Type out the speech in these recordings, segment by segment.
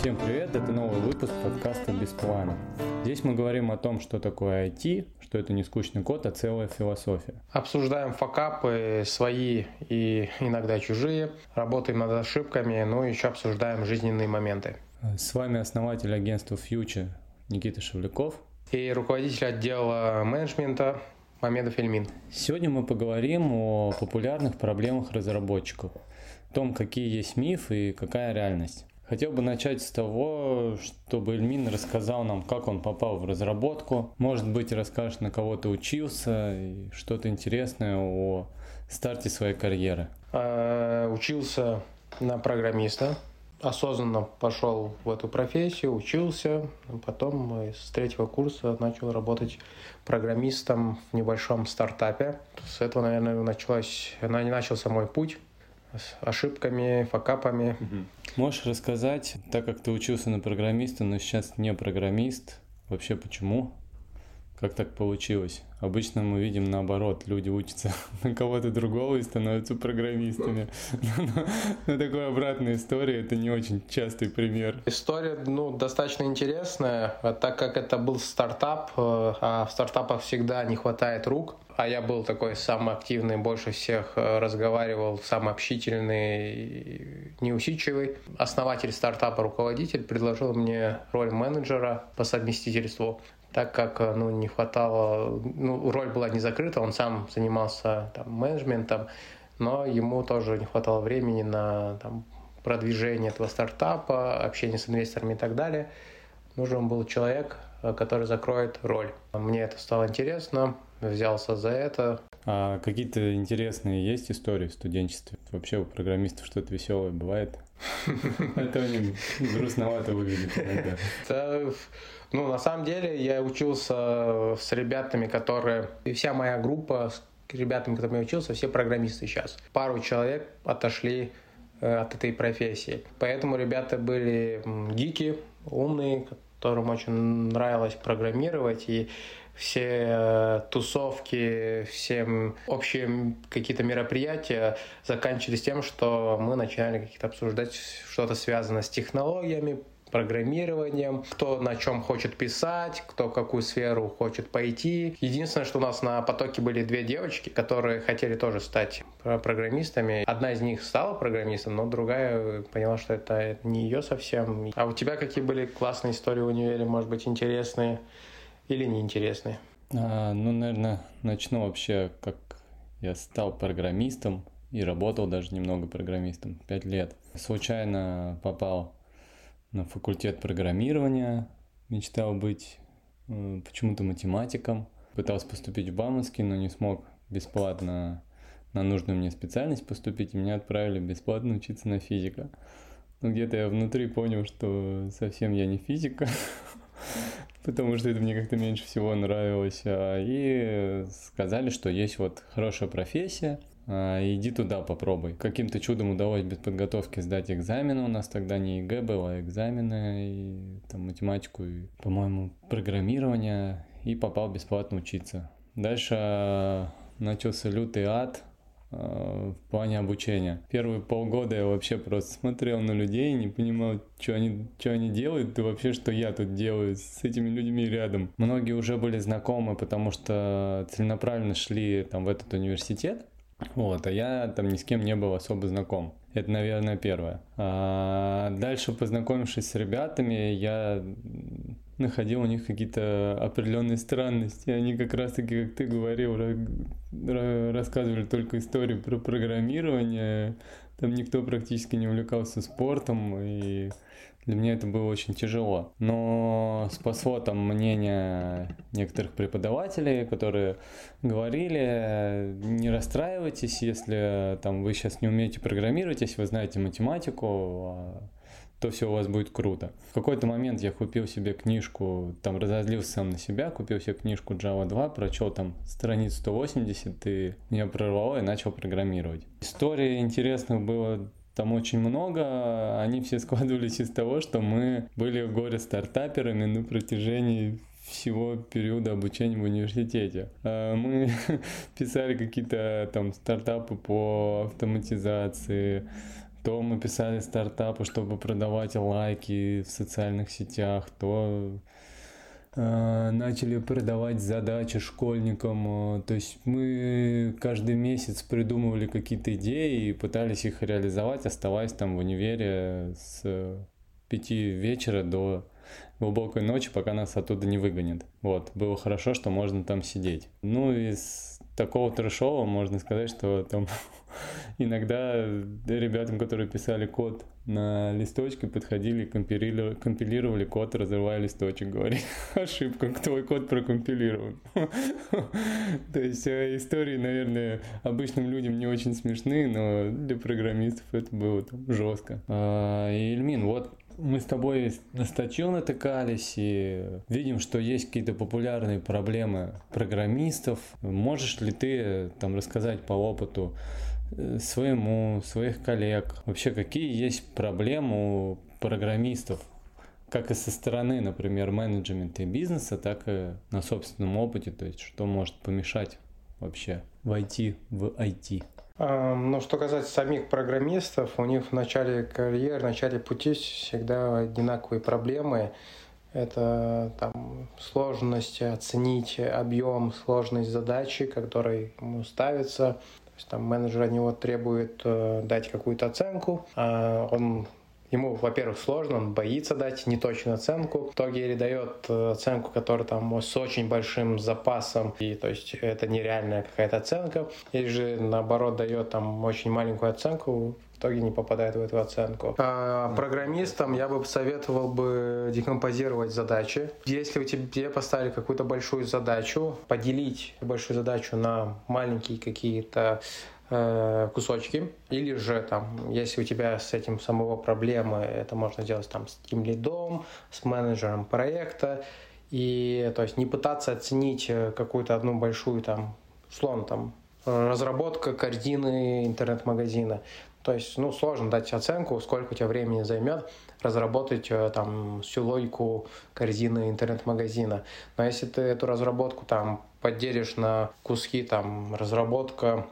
Всем привет, это новый выпуск подкаста «Без плана». Здесь мы говорим о том, что такое IT, что это не скучный код, а целая философия. Обсуждаем факапы свои и иногда чужие, работаем над ошибками, ну и еще обсуждаем жизненные моменты. С вами основатель агентства Future Никита Шевляков и руководитель отдела менеджмента Мамедов Эльмин. Сегодня мы поговорим о популярных проблемах разработчиков, о том, какие есть мифы и какая реальность. Хотел бы начать с того, чтобы Эльмин рассказал нам, как он попал в разработку. Может быть, расскажешь, на кого ты учился и что-то интересное о старте своей карьеры. А, учился на программиста. Осознанно пошел в эту профессию, учился. Потом с третьего курса начал работать программистом в небольшом стартапе. С этого, наверное, началось, начался мой путь с ошибками, факапами. Можешь рассказать, так как ты учился на программиста, но сейчас не программист, вообще почему? Как так получилось? Обычно мы видим наоборот, люди учатся на кого-то другого и становятся программистами. Но такая обратная история, это не очень частый пример. История, ну, достаточно интересная, а так как это был стартап, э, а в стартапах всегда не хватает рук, а я был такой самый активный, больше всех э, разговаривал, самый общительный, неусидчивый. Основатель стартапа, руководитель, предложил мне роль менеджера по совместительству так как э, ну, не хватало, ну, роль была не закрыта, он сам занимался там, менеджментом, но ему тоже не хватало времени на там, продвижение этого стартапа, общение с инвесторами и так далее. Нужен был человек, э, который закроет роль. Мне это стало интересно, взялся за это. А какие-то интересные есть истории в студенчестве? Вообще у программистов что-то веселое бывает? Это они грустновато выглядит иногда. Ну, на самом деле, я учился с ребятами, которые... И вся моя группа с ребятами, которыми я учился, все программисты сейчас. Пару человек отошли э, от этой профессии. Поэтому ребята были гики, умные, которым очень нравилось программировать, и все э, тусовки, все общие какие-то мероприятия заканчивались тем, что мы начинали какие-то обсуждать что-то связанное с технологиями, программированием, кто на чем хочет писать, кто какую сферу хочет пойти. Единственное, что у нас на потоке были две девочки, которые хотели тоже стать программистами. Одна из них стала программистом, но другая поняла, что это не ее совсем. А у тебя какие были классные истории в универе, может быть, интересные или неинтересные? А, ну, наверное, начну вообще, как я стал программистом и работал даже немного программистом, пять лет. Случайно попал на факультет программирования, мечтал быть э, почему-то математиком. Пытался поступить в Бауманский, но не смог бесплатно на нужную мне специальность поступить, и меня отправили бесплатно учиться на физика. Но где-то я внутри понял, что совсем я не физика, потому что это мне как-то меньше всего нравилось. А, и сказали, что есть вот хорошая профессия, а, иди туда попробуй. Каким-то чудом удалось без подготовки сдать экзамены. У нас тогда не ЕГЭ было, а экзамены, и там математику, и, по-моему, программирование, и попал бесплатно учиться. Дальше а, начался лютый ад, в плане обучения. Первые полгода я вообще просто смотрел на людей, не понимал, что они, что они делают, и вообще, что я тут делаю с этими людьми рядом. Многие уже были знакомы, потому что целенаправленно шли там в этот университет, вот, а я там ни с кем не был особо знаком. Это, наверное, первое. А дальше, познакомившись с ребятами, я находил у них какие-то определенные странности. Они как раз-таки, как ты говорил, рассказывали только истории про программирование. Там никто практически не увлекался спортом, и для меня это было очень тяжело. Но спасло там мнение некоторых преподавателей, которые говорили, не расстраивайтесь, если там вы сейчас не умеете программировать, если вы знаете математику, а, то все у вас будет круто. В какой-то момент я купил себе книжку, там разозлился сам на себя, купил себе книжку Java 2, прочел там страниц 180 и меня прорвало и начал программировать. Истории интересных было там очень много, они все складывались из того, что мы были горе-стартаперами на протяжении всего периода обучения в университете. А мы писали какие-то там стартапы по автоматизации, то мы писали стартапы, чтобы продавать лайки в социальных сетях, то э, начали продавать задачи школьникам. То есть мы каждый месяц придумывали какие-то идеи и пытались их реализовать, оставаясь там в универе с пяти вечера до глубокой ночи, пока нас оттуда не выгонят. Вот, было хорошо, что можно там сидеть. Ну, из такого трэшового можно сказать, что там иногда ребятам, которые писали код на листочке, подходили, компилировали, компилировали код, разрывая листочек, говорили, ошибка, твой код прокомпилирован. То есть э, истории, наверное, обычным людям не очень смешны, но для программистов это было там жестко. А, и, Ильмин, вот мы с тобой на статью натыкались и видим, что есть какие-то популярные проблемы программистов. Можешь ли ты там рассказать по опыту э, своему, своих коллег, вообще какие есть проблемы у программистов, как и со стороны, например, менеджмента и бизнеса, так и на собственном опыте, то есть что может помешать вообще войти в IT? Но что касается самих программистов, у них в начале карьеры, в начале пути всегда одинаковые проблемы. Это там, сложность оценить объем, сложность задачи, которой ему ставится. То есть, там, менеджер от него требует э, дать какую-то оценку, а он Ему, во-первых, сложно, он боится дать неточную оценку. В итоге или дает э, оценку, которая там с очень большим запасом, и то есть это нереальная какая-то оценка, или же наоборот дает там очень маленькую оценку, в итоге не попадает в эту оценку. А программистам я бы посоветовал бы декомпозировать задачи. Если у тебя поставили какую-то большую задачу, поделить большую задачу на маленькие какие-то кусочки. Или же там, если у тебя с этим самого проблемы, это можно делать там с тим лидом, с менеджером проекта. И то есть не пытаться оценить э, какую-то одну большую там, условно там, разработка корзины интернет-магазина. То есть, ну, сложно дать оценку, сколько у тебя времени займет разработать э, там всю логику корзины интернет-магазина. Но если ты эту разработку там поделишь на куски, там, разработка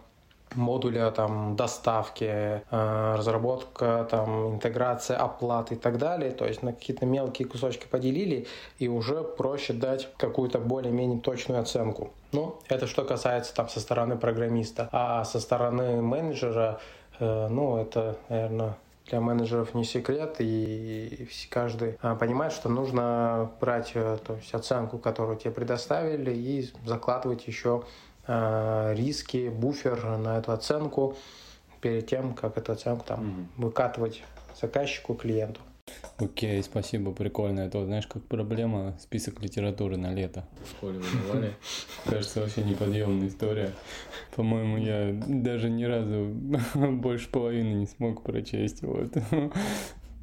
модуля там доставки, э, разработка, там интеграция оплаты и так далее. То есть на какие-то мелкие кусочки поделили и уже проще дать какую-то более-менее точную оценку. Ну, это что касается там со стороны программиста. А со стороны менеджера, э, ну, это, наверное, для менеджеров не секрет, и каждый а, понимает, что нужно брать э, то есть оценку, которую тебе предоставили, и закладывать еще риски, буфер на эту оценку перед тем, как эту оценку там mm-hmm. выкатывать заказчику, клиенту. Окей, okay, спасибо, прикольно. Это, знаешь, как проблема список литературы на лето. В школе выдавали. Кажется, вообще неподъемная история. По-моему, я даже ни разу больше половины не смог прочесть. Вот.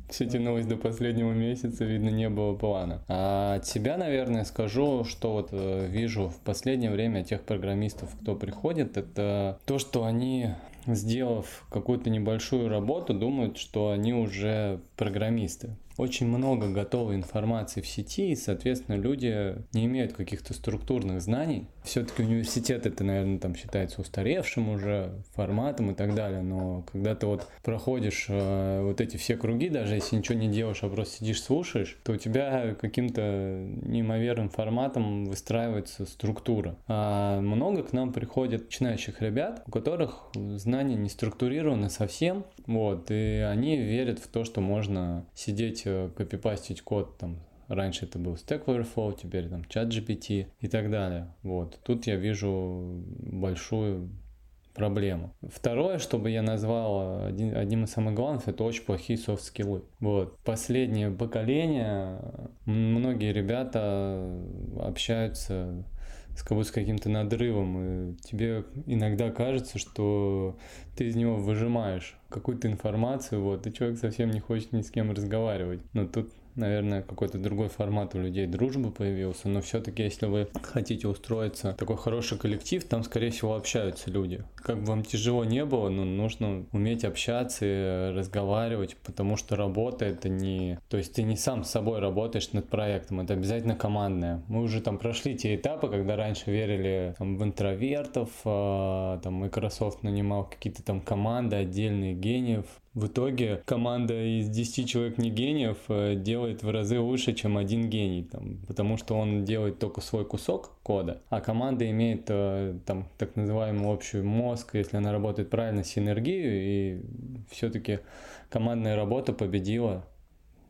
Все тянулось до последнего месяца, видно, не было плана. А от себя, наверное, скажу, что вот э, вижу в последнее время тех программистов, кто приходит, это то, что они сделав какую-то небольшую работу, думают, что они уже программисты очень много готовой информации в сети, и, соответственно, люди не имеют каких-то структурных знаний. Все-таки университет это, наверное, там считается устаревшим уже форматом и так далее, но когда ты вот проходишь э, вот эти все круги, даже если ничего не делаешь, а просто сидишь, слушаешь, то у тебя каким-то неимоверным форматом выстраивается структура. А много к нам приходит начинающих ребят, у которых знания не структурированы совсем, вот, и они верят в то, что можно сидеть Э, копипастить код там Раньше это был Stack Overflow, теперь там чат GPT и так далее. Вот. Тут я вижу большую проблему. Второе, чтобы я назвал один, одним из самых главных, это очень плохие софт-скиллы. Вот. Последнее поколение, многие ребята общаются с, как будто с каким-то надрывом, и тебе иногда кажется, что ты из него выжимаешь какую-то информацию, вот, и человек совсем не хочет ни с кем разговаривать. Но тут наверное, какой-то другой формат у людей дружбы появился, но все-таки, если вы хотите устроиться в такой хороший коллектив, там, скорее всего, общаются люди. Как бы вам тяжело не было, но нужно уметь общаться и разговаривать, потому что работа это не... То есть ты не сам с собой работаешь над проектом, это обязательно командное. Мы уже там прошли те этапы, когда раньше верили там, в интровертов, э, там Microsoft нанимал какие-то там команды, отдельные гениев, в итоге команда из 10 человек не гениев э, делает в разы лучше, чем один гений, там, потому что он делает только свой кусок кода, а команда имеет э, там так называемую общую мозг, если она работает правильно, синергию, и все-таки командная работа победила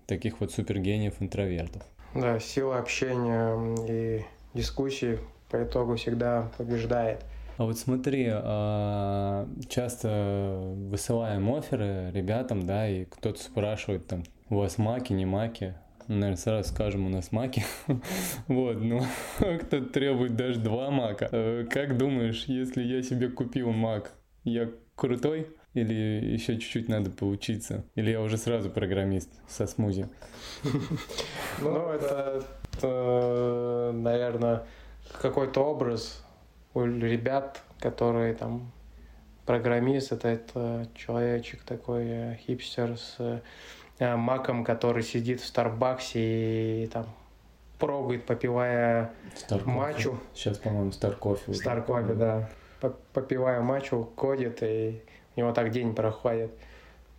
таких вот супергениев интровертов. Да, сила общения и дискуссии по итогу всегда побеждает. А вот смотри, а, часто высылаем оферы ребятам, да, и кто-то спрашивает там, у вас маки, не маки? Наверное, сразу скажем, у нас маки. вот, ну, кто-то требует даже два мака. Э, как думаешь, если я себе купил мак, я крутой? Или еще чуть-чуть надо поучиться? Или я уже сразу программист со смузи? Ну, это, наверное, какой-то образ у ребят, которые там программист, это, это человечек такой э, хипстер с э, маком, который сидит в Старбаксе и там прогает, попивая Star мачу. Сейчас, по-моему, Star Coffee. Star Coffee, да. Попивая мачу, кодит, и у него так день проходит.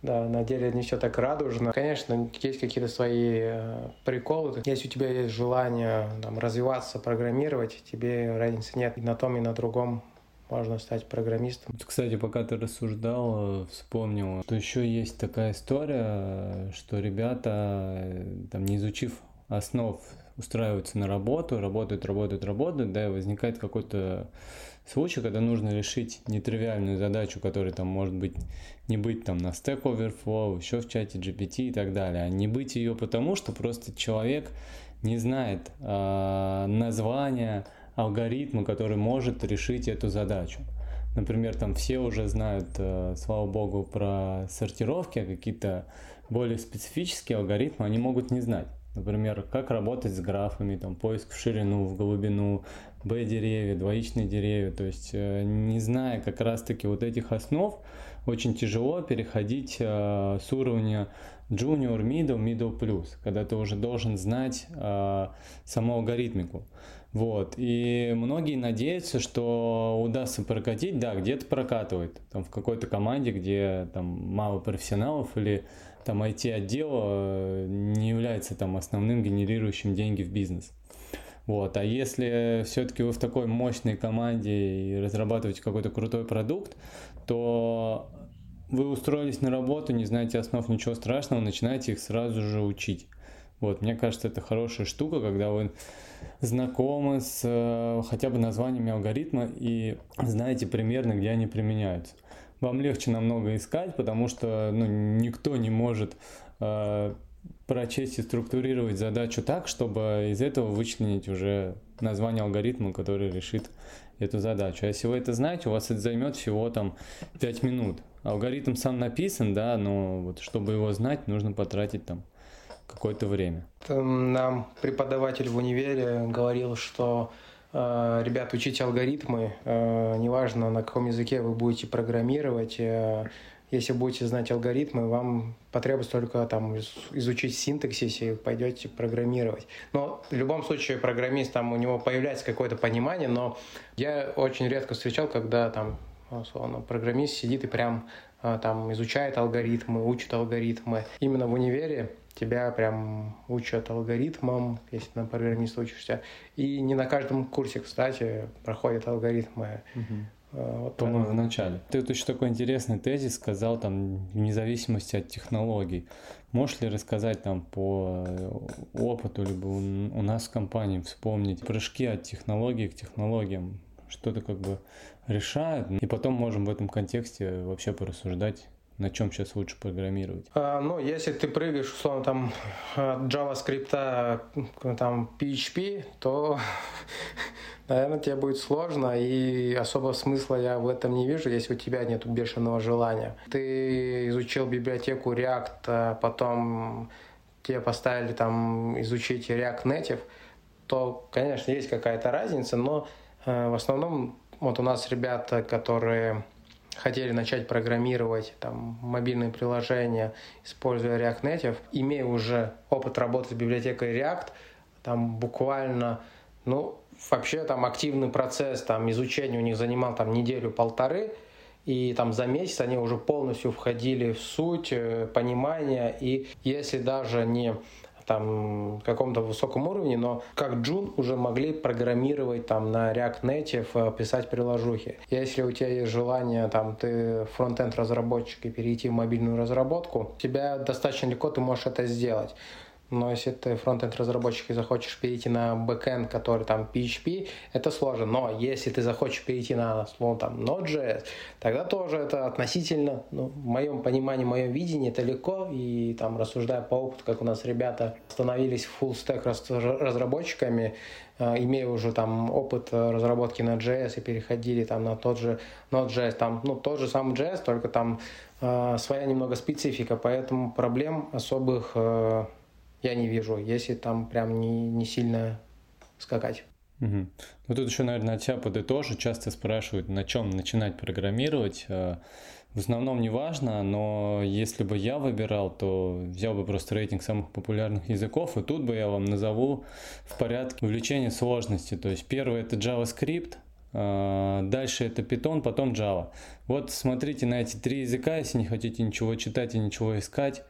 Да, на деле не все так радужно. Конечно, есть какие-то свои э, приколы. Если у тебя есть желание там, развиваться, программировать, тебе разницы нет и на том, и на другом можно стать программистом. Кстати, пока ты рассуждал, вспомнил, что еще есть такая история, что ребята, э, там, не изучив основ, устраиваются на работу, работают, работают, работают, да, и возникает какой-то случай, когда нужно решить нетривиальную задачу, которая там может быть не быть там на Stack Overflow, еще в чате GPT и так далее, а не быть ее потому, что просто человек не знает э, названия алгоритма, который может решить эту задачу. Например, там все уже знают, э, слава богу, про сортировки, а какие-то более специфические алгоритмы они могут не знать. Например, как работать с графами, там, поиск в ширину, в глубину, B-деревья, двоичные деревья. То есть, э, не зная как раз-таки вот этих основ, очень тяжело переходить э, с уровня junior, middle, middle plus, когда ты уже должен знать э, саму алгоритмику. Вот. И многие надеются, что удастся прокатить, да, где-то прокатывает, там в какой-то команде, где там мало профессионалов или там IT-отдел э, не является там основным генерирующим деньги в бизнес. Вот. А если все-таки вы в такой мощной команде и разрабатываете какой-то крутой продукт, то вы устроились на работу, не знаете основ, ничего страшного, начинаете их сразу же учить. Вот, мне кажется, это хорошая штука, когда вы знакомы с э, хотя бы названиями алгоритма и знаете примерно, где они применяются. Вам легче намного искать, потому что ну, никто не может э, прочесть и структурировать задачу так, чтобы из этого вычленить уже название алгоритма, который решит эту задачу. А если вы это знаете, у вас это займет всего там 5 минут. Алгоритм сам написан, да, но вот чтобы его знать, нужно потратить там какое-то время. Нам преподаватель в универе говорил, что ребят, учите алгоритмы, э, неважно на каком языке вы будете программировать, э, если будете знать алгоритмы, вам потребуется только там изучить синтаксис и пойдете программировать. Но в любом случае программист, там у него появляется какое-то понимание, но я очень редко встречал, когда там условно, программист сидит и прям а, там изучает алгоритмы, учит алгоритмы. Именно в универе тебя прям учат алгоритмам, если на программиста учишься. И не на каждом курсе, кстати, проходят алгоритмы. Угу. Вот По-моему, в начале. Ты тут еще такой интересный тезис сказал, там, вне зависимости от технологий. Можешь ли рассказать там по опыту, либо у нас в компании вспомнить прыжки от технологии к технологиям? Что-то как бы решает, и потом можем в этом контексте вообще порассуждать на чем сейчас лучше программировать? А, ну, если ты прыгаешь, условно, там, от JavaScript, там, PHP, то, наверное, тебе будет сложно, и особого смысла я в этом не вижу, если у тебя нет бешеного желания. Ты изучил библиотеку React, а потом тебе поставили там изучить React Native, то, конечно, есть какая-то разница, но э, в основном вот у нас ребята, которые хотели начать программировать там, мобильные приложения, используя React Native, имея уже опыт работы с библиотекой React, там буквально, ну, вообще там активный процесс там, изучения у них занимал там неделю-полторы, и там за месяц они уже полностью входили в суть, э, понимание, и если даже не там каком-то высоком уровне, но как джун уже могли программировать там на React Native, э, писать приложухи. Если у тебя есть желание, там ты фронтенд разработчик и перейти в мобильную разработку, тебя достаточно легко ты можешь это сделать. Но если ты фронтенд разработчик и захочешь перейти на бэкенд, который там PHP, это сложно. Но если ты захочешь перейти на условно там Node.js, тогда тоже это относительно, ну, в моем понимании, в моем видении, это легко. И там рассуждая по опыту, как у нас ребята становились full stack разработчиками, э, имея уже там опыт разработки на JS и переходили там на тот же Node.js, там, ну, тот же самый JS, только там э, своя немного специфика, поэтому проблем особых э, я не вижу, если там прям не, не сильно скакать. Угу. Ну тут еще, наверное, от тебя подытожу. Часто спрашивают, на чем начинать программировать. Э, в основном не важно, но если бы я выбирал, то взял бы просто рейтинг самых популярных языков, и тут бы я вам назову в порядке увеличения сложности. То есть первый это JavaScript, э, дальше это Python, потом Java. Вот смотрите на эти три языка, если не хотите ничего читать и ничего искать.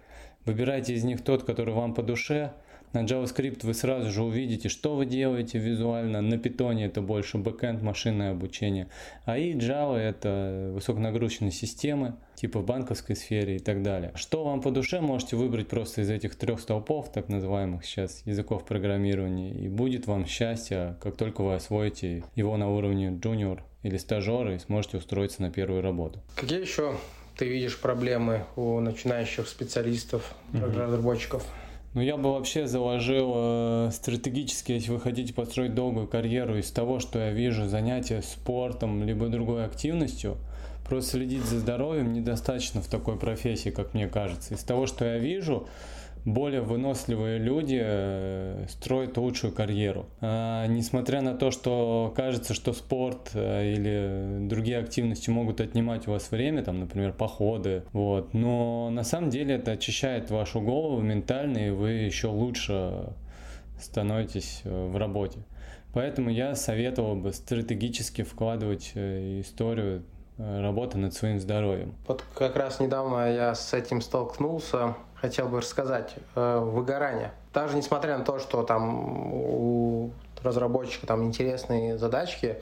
Выбирайте из них тот, который вам по душе. На JavaScript вы сразу же увидите, что вы делаете визуально. На Python это больше бэкэнд, машинное обучение. А и Java это высоконагрузочные системы, типа в банковской сфере и так далее. Что вам по душе, можете выбрать просто из этих трех столпов, так называемых сейчас языков программирования. И будет вам счастье, как только вы освоите его на уровне junior или стажера и сможете устроиться на первую работу. Какие еще ты видишь проблемы у начинающих специалистов, разработчиков? Ну, я бы вообще заложил э, стратегически, если вы хотите построить долгую карьеру из того, что я вижу, занятия спортом, либо другой активностью, просто следить за здоровьем недостаточно в такой профессии, как мне кажется. Из того, что я вижу, более выносливые люди э, строят лучшую карьеру. А, несмотря на то, что кажется, что спорт э, или другие активности могут отнимать у вас время, там, например, походы, вот, но на самом деле это очищает вашу голову ментально, и вы еще лучше становитесь э, в работе. Поэтому я советовал бы стратегически вкладывать историю работы над своим здоровьем. Вот как раз недавно я с этим столкнулся хотел бы рассказать. Э, выгорание. Даже несмотря на то, что там у разработчика там интересные задачки,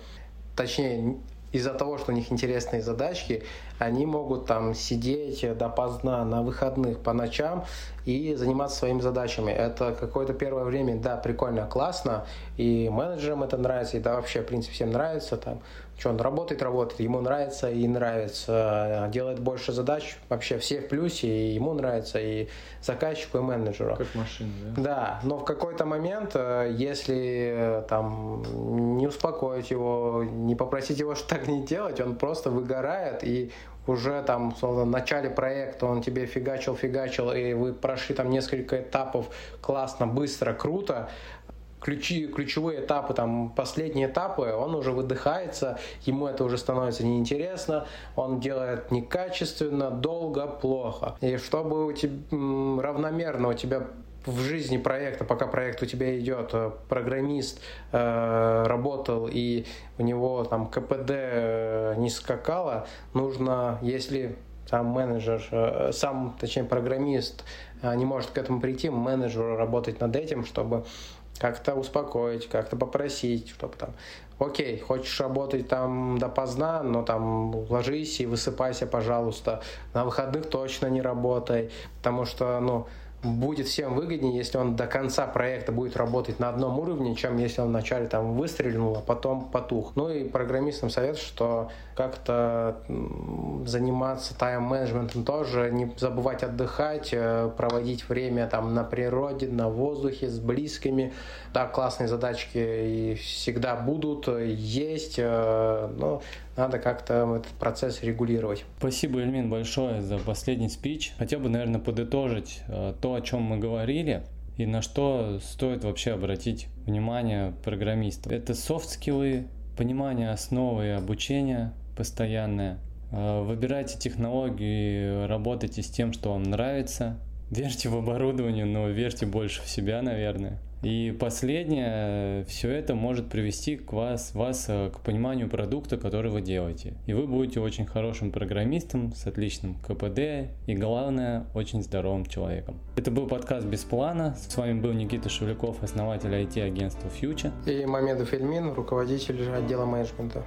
точнее, из-за того, что у них интересные задачки, они могут там сидеть допоздна на выходных по ночам и заниматься своими задачами. Это какое-то первое время, да, прикольно, классно, и менеджерам это нравится, и да, вообще, в принципе, всем нравится, там, что он работает, работает, ему нравится и нравится, делает больше задач, вообще все в плюсе, и ему нравится, и заказчику, и менеджеру. Как машина, да? Да, но в какой-то момент, э, если э, там не успокоить его, не попросить его что так не делать, он просто выгорает, и уже там в начале проекта он тебе фигачил, фигачил, и вы прошли там несколько этапов классно, быстро, круто, ключи, ключевые этапы, там, последние этапы, он уже выдыхается, ему это уже становится неинтересно, он делает некачественно, долго, плохо. И чтобы у тебя равномерно у тебя в жизни проекта, пока проект у тебя идет, э, программист э, работал и у него там КПД э, не скакало, нужно, если сам менеджер, э, сам, точнее, программист не может к этому прийти, менеджеру работать над этим, чтобы как-то успокоить, как-то попросить, чтобы там, окей, хочешь работать там допоздна, но там ложись и высыпайся, пожалуйста. На выходных точно не работай, потому что, ну, будет всем выгоднее, если он до конца проекта будет работать на одном уровне, чем если он вначале там выстрелил, а потом потух. Ну и программистам совет, что как-то заниматься тайм-менеджментом тоже, не забывать отдыхать, э, проводить время там на природе, на воздухе, с близкими. Да, классные задачки и всегда будут, есть, э, но надо как-то этот процесс регулировать. Спасибо, Эльмин, большое за последний спич. Хотел бы, наверное, подытожить э, то, о чем мы говорили и на что стоит вообще обратить внимание программистов. Это софт-скиллы, понимание основы обучения постоянное. Э, выбирайте технологии, работайте с тем, что вам нравится. Верьте в оборудование, но верьте больше в себя, наверное. И последнее, все это может привести к вас, вас э, к пониманию продукта, который вы делаете. И вы будете очень хорошим программистом с отличным КПД и, главное, очень здоровым человеком. Это был подкаст «Без плана». С вами был Никита Шевляков, основатель IT-агентства Future. И Мамедов Эльмин, руководитель отдела менеджмента.